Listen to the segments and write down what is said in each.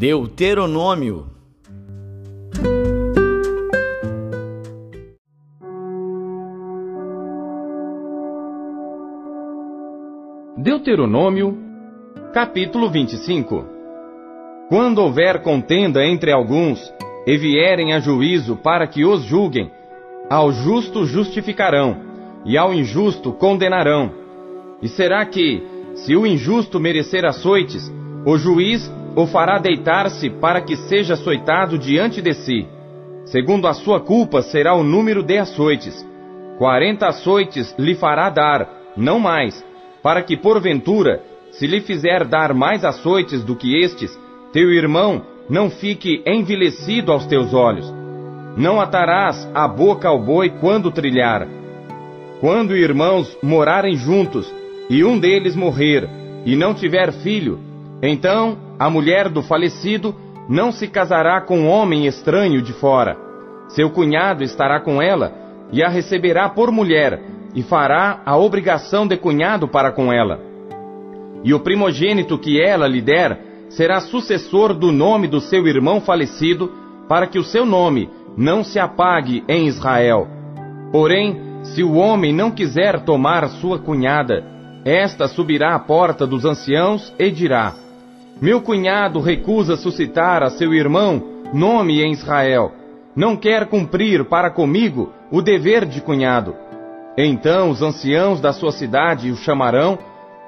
Deuteronômio. Deuteronômio, capítulo 25 Quando houver contenda entre alguns, e vierem a juízo para que os julguem, ao justo justificarão, e ao injusto condenarão. E será que, se o injusto merecer açoites, o juiz o fará deitar-se para que seja açoitado diante de si. Segundo a sua culpa será o número de açoites. Quarenta açoites lhe fará dar, não mais, para que porventura, se lhe fizer dar mais açoites do que estes, teu irmão não fique envelhecido aos teus olhos. Não atarás a boca ao boi quando trilhar. Quando irmãos morarem juntos, e um deles morrer, e não tiver filho, então a mulher do falecido não se casará com um homem estranho de fora. Seu cunhado estará com ela, e a receberá por mulher, e fará a obrigação de cunhado para com ela. E o primogênito que ela lhe der será sucessor do nome do seu irmão falecido, para que o seu nome não se apague em Israel. Porém, se o homem não quiser tomar sua cunhada, esta subirá à porta dos anciãos e dirá: Meu cunhado recusa suscitar a seu irmão nome em Israel. Não quer cumprir para comigo o dever de cunhado. Então os anciãos da sua cidade o chamarão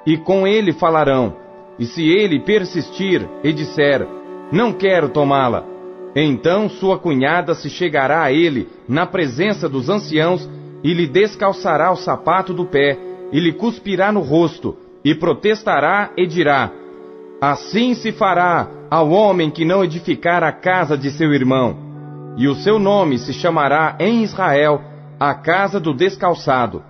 e com ele falarão. E se ele persistir e disser: Não quero tomá-la, então sua cunhada se chegará a ele na presença dos anciãos e lhe descalçará o sapato do pé e lhe cuspirá no rosto e protestará e dirá: Assim se fará ao homem que não edificar a casa de seu irmão. E o seu nome se chamará em Israel a casa do descalçado.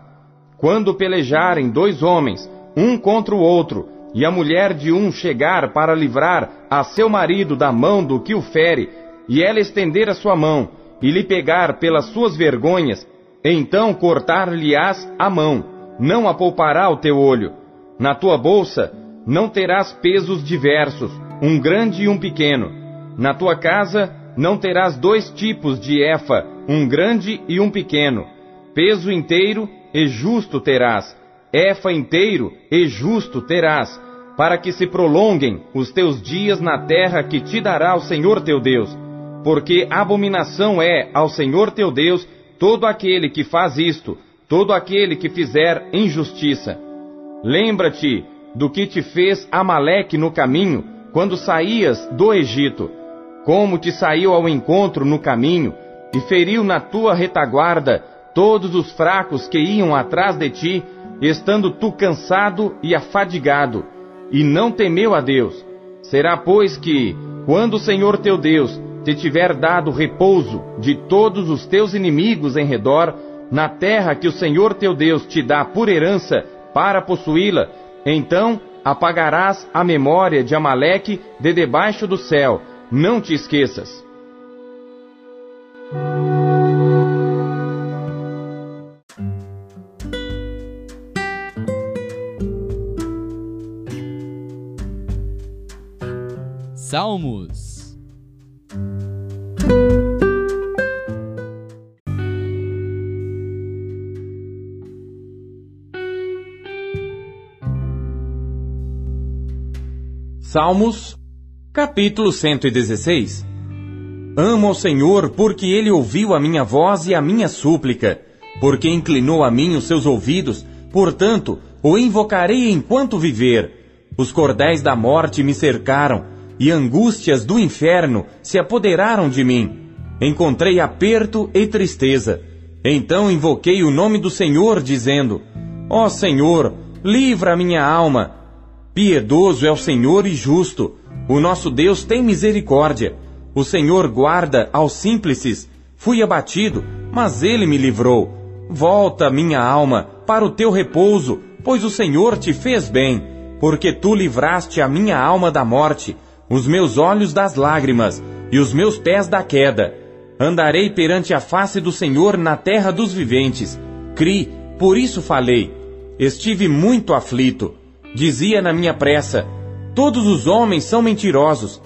Quando pelejarem dois homens, um contra o outro, e a mulher de um chegar para livrar a seu marido da mão do que o fere, e ela estender a sua mão, e lhe pegar pelas suas vergonhas, então cortar-lhe-ás a mão, não a poupará o teu olho. Na tua bolsa não terás pesos diversos, um grande e um pequeno. Na tua casa não terás dois tipos de efa, um grande e um pequeno. Peso inteiro e justo terás, efa inteiro e justo terás, para que se prolonguem os teus dias na terra que te dará o Senhor teu Deus. Porque abominação é ao Senhor teu Deus todo aquele que faz isto, todo aquele que fizer injustiça. Lembra-te do que te fez Amaleque no caminho, quando saías do Egito, como te saiu ao encontro no caminho, e feriu na tua retaguarda todos os fracos que iam atrás de ti, estando tu cansado e afadigado, e não temeu a Deus. Será, pois, que, quando o Senhor teu Deus te tiver dado repouso de todos os teus inimigos em redor, na terra que o Senhor teu Deus te dá por herança para possuí-la, então apagarás a memória de Amaleque de debaixo do céu. Não te esqueças. Salmos. Salmos, capítulo 116. Amo ao Senhor porque ele ouviu a minha voz e a minha súplica, porque inclinou a mim os seus ouvidos, portanto, o invocarei enquanto viver. Os cordéis da morte me cercaram, e angústias do inferno se apoderaram de mim. Encontrei aperto e tristeza. Então invoquei o nome do Senhor, dizendo: Ó oh Senhor, livra a minha alma. Piedoso é o Senhor e justo. O nosso Deus tem misericórdia. O Senhor guarda aos simples. Fui abatido, mas ele me livrou. Volta, minha alma, para o teu repouso, pois o Senhor te fez bem porque tu livraste a minha alma da morte, os meus olhos das lágrimas e os meus pés da queda. Andarei perante a face do Senhor na terra dos viventes. Cri, por isso falei. Estive muito aflito. Dizia na minha pressa: Todos os homens são mentirosos.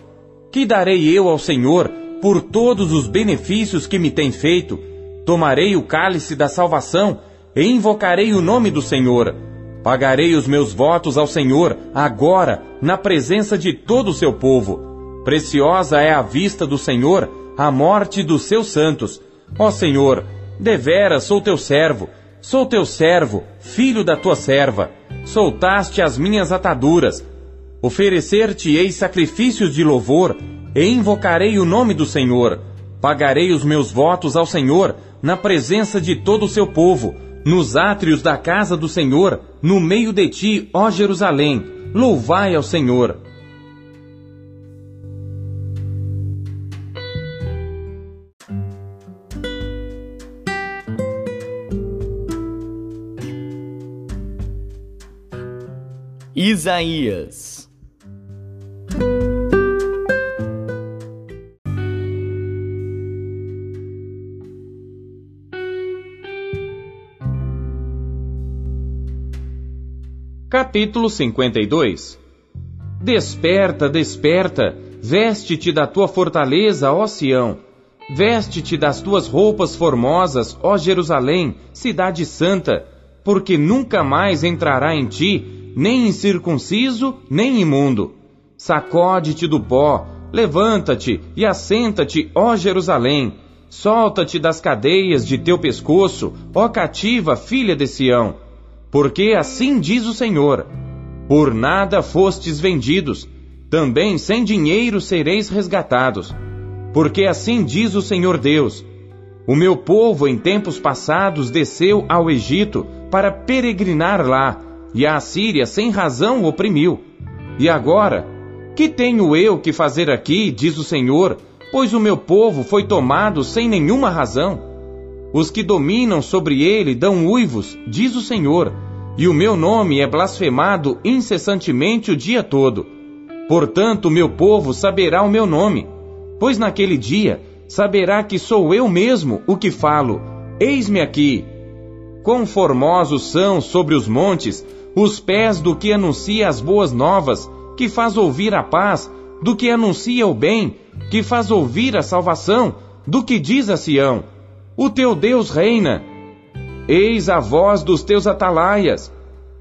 Que darei eu ao Senhor por todos os benefícios que me tem feito? Tomarei o cálice da salvação e invocarei o nome do Senhor. Pagarei os meus votos ao Senhor agora, na presença de todo o seu povo. Preciosa é a vista do Senhor a morte dos seus santos. Ó Senhor, deveras sou teu servo, sou teu servo, filho da tua serva. Soltaste as minhas ataduras. Oferecer-te-ei sacrifícios de louvor, e invocarei o nome do Senhor. Pagarei os meus votos ao Senhor, na presença de todo o seu povo, nos átrios da casa do Senhor, no meio de ti, ó Jerusalém. Louvai ao Senhor. Isaías Capítulo 52 Desperta, desperta, veste-te da tua fortaleza, ó Sião. Veste-te das tuas roupas formosas, ó Jerusalém, cidade santa, porque nunca mais entrará em ti nem incircunciso, nem imundo. Sacode-te do pó, levanta-te e assenta-te, ó Jerusalém. Solta-te das cadeias de teu pescoço, ó cativa filha de Sião porque assim diz o Senhor: Por nada fostes vendidos, também sem dinheiro sereis resgatados. Porque assim diz o Senhor Deus: O meu povo em tempos passados desceu ao Egito para peregrinar lá, e a Assíria sem razão oprimiu. E agora, que tenho eu que fazer aqui, diz o Senhor, pois o meu povo foi tomado sem nenhuma razão? Os que dominam sobre ele dão uivos, diz o Senhor, e o meu nome é blasfemado incessantemente o dia todo. Portanto, meu povo saberá o meu nome, pois naquele dia saberá que sou eu mesmo o que falo. Eis-me aqui. Quão formosos são sobre os montes os pés do que anuncia as boas novas, que faz ouvir a paz, do que anuncia o bem, que faz ouvir a salvação, do que diz a Sião: O teu Deus reina. Eis a voz dos teus atalaias.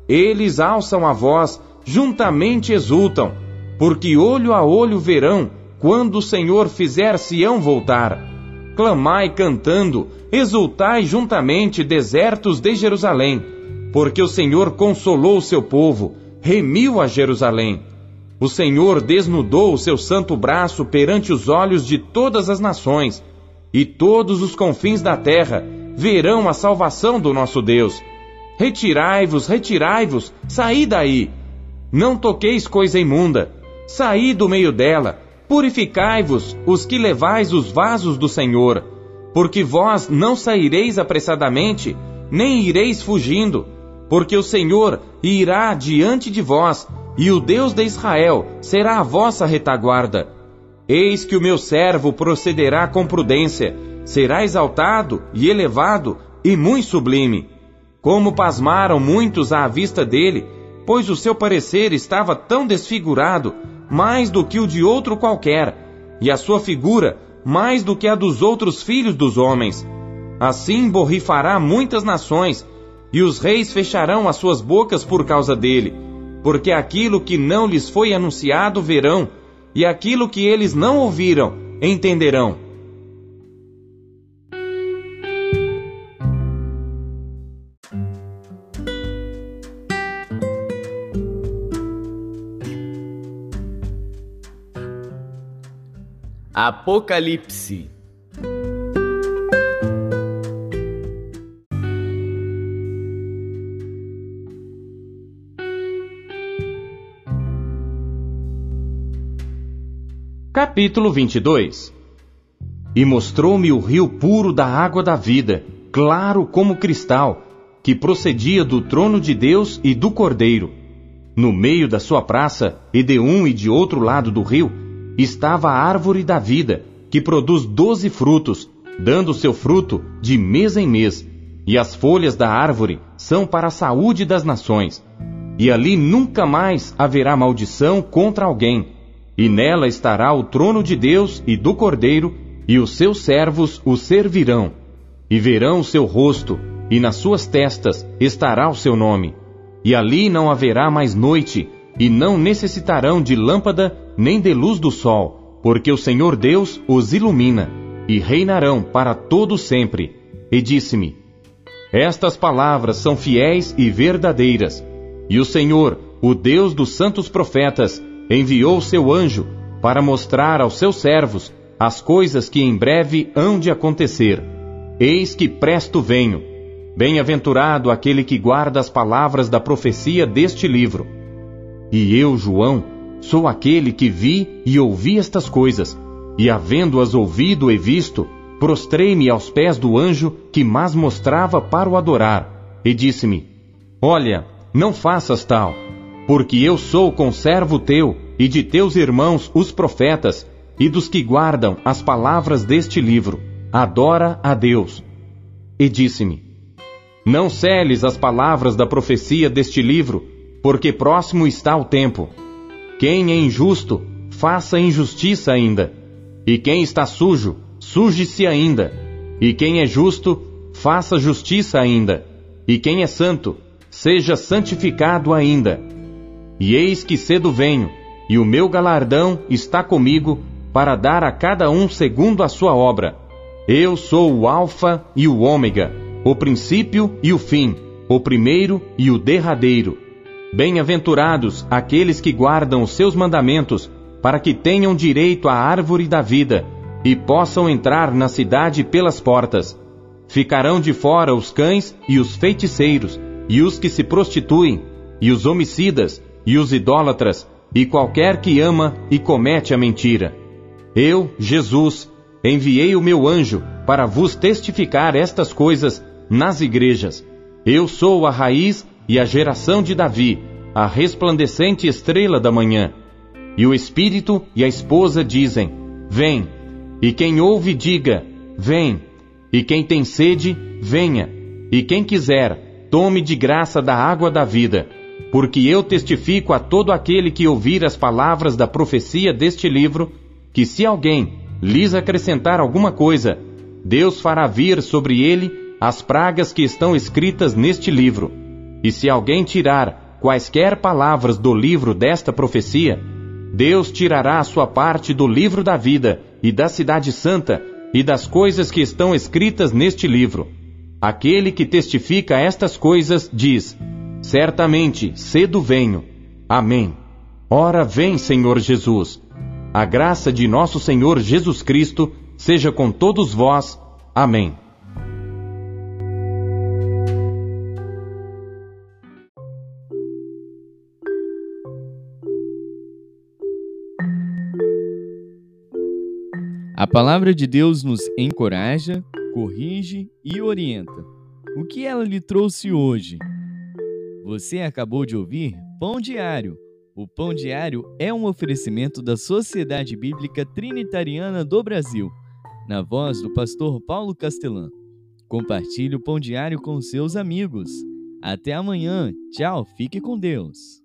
Eles alçam a voz, juntamente exultam, porque olho a olho verão, quando o Senhor fizer Sião voltar. Clamai cantando, exultai juntamente, desertos de Jerusalém, porque o Senhor consolou o seu povo, remiu a Jerusalém. O Senhor desnudou o seu santo braço perante os olhos de todas as nações, e todos os confins da terra verão a salvação do nosso Deus. Retirai-vos, retirai-vos, saí daí. Não toqueis coisa imunda, saí do meio dela. Purificai-vos, os que levais os vasos do Senhor, porque vós não saireis apressadamente, nem ireis fugindo, porque o Senhor irá diante de vós, e o Deus de Israel será a vossa retaguarda. Eis que o meu servo procederá com prudência, será exaltado e elevado e muito sublime. Como pasmaram muitos à vista dele, pois o seu parecer estava tão desfigurado, mais do que o de outro qualquer, e a sua figura mais do que a dos outros filhos dos homens. Assim borrifará muitas nações, e os reis fecharão as suas bocas por causa dele, porque aquilo que não lhes foi anunciado verão, e aquilo que eles não ouviram entenderão. Apocalipse Capítulo 22 E mostrou-me o rio puro da água da vida, claro como cristal, que procedia do trono de Deus e do Cordeiro. No meio da sua praça, e de um e de outro lado do rio, estava a árvore da vida, que produz doze frutos, dando seu fruto de mês em mês, e as folhas da árvore são para a saúde das nações. E ali nunca mais haverá maldição contra alguém e nela estará o trono de Deus e do Cordeiro, e os seus servos o servirão, e verão o seu rosto, e nas suas testas estará o seu nome. E ali não haverá mais noite, e não necessitarão de lâmpada nem de luz do sol, porque o Senhor Deus os ilumina, e reinarão para todo sempre. E disse-me: Estas palavras são fiéis e verdadeiras. E o Senhor, o Deus dos santos profetas, enviou seu anjo para mostrar aos seus servos as coisas que em breve hão de acontecer. Eis que presto venho. Bem-aventurado aquele que guarda as palavras da profecia deste livro. E eu, João, sou aquele que vi e ouvi estas coisas, e havendo-as ouvido e visto, prostrei-me aos pés do anjo que mas mostrava para o adorar, e disse-me: Olha, não faças tal porque eu sou conservo teu e de teus irmãos os profetas e dos que guardam as palavras deste livro. Adora a Deus. E disse-me: Não celes as palavras da profecia deste livro, porque próximo está o tempo. Quem é injusto, faça injustiça ainda. E quem está sujo, suje-se ainda. E quem é justo, faça justiça ainda. E quem é santo, seja santificado ainda. E eis que cedo venho, e o meu galardão está comigo, para dar a cada um segundo a sua obra. Eu sou o Alfa e o Ômega, o princípio e o fim, o primeiro e o derradeiro. Bem-aventurados aqueles que guardam os seus mandamentos, para que tenham direito à árvore da vida e possam entrar na cidade pelas portas. Ficarão de fora os cães e os feiticeiros, e os que se prostituem, e os homicidas, e os idólatras, e qualquer que ama e comete a mentira. Eu, Jesus, enviei o meu anjo para vos testificar estas coisas nas igrejas. Eu sou a raiz e a geração de Davi, a resplandecente estrela da manhã. E o Espírito e a esposa dizem: Vem. E quem ouve, diga: Vem. E quem tem sede, venha. E quem quiser, tome de graça da água da vida. Porque eu testifico a todo aquele que ouvir as palavras da profecia deste livro, que se alguém lhes acrescentar alguma coisa, Deus fará vir sobre ele as pragas que estão escritas neste livro. E se alguém tirar quaisquer palavras do livro desta profecia, Deus tirará a sua parte do livro da vida e da cidade santa e das coisas que estão escritas neste livro. Aquele que testifica estas coisas diz: Certamente, cedo venho. Amém. Ora vem, Senhor Jesus. A graça de nosso Senhor Jesus Cristo seja com todos vós. Amém. A palavra de Deus nos encoraja, corrige e orienta. O que ela lhe trouxe hoje? Você acabou de ouvir Pão Diário. O Pão Diário é um oferecimento da Sociedade Bíblica Trinitariana do Brasil, na voz do pastor Paulo Castelã. Compartilhe o Pão Diário com seus amigos. Até amanhã. Tchau, fique com Deus.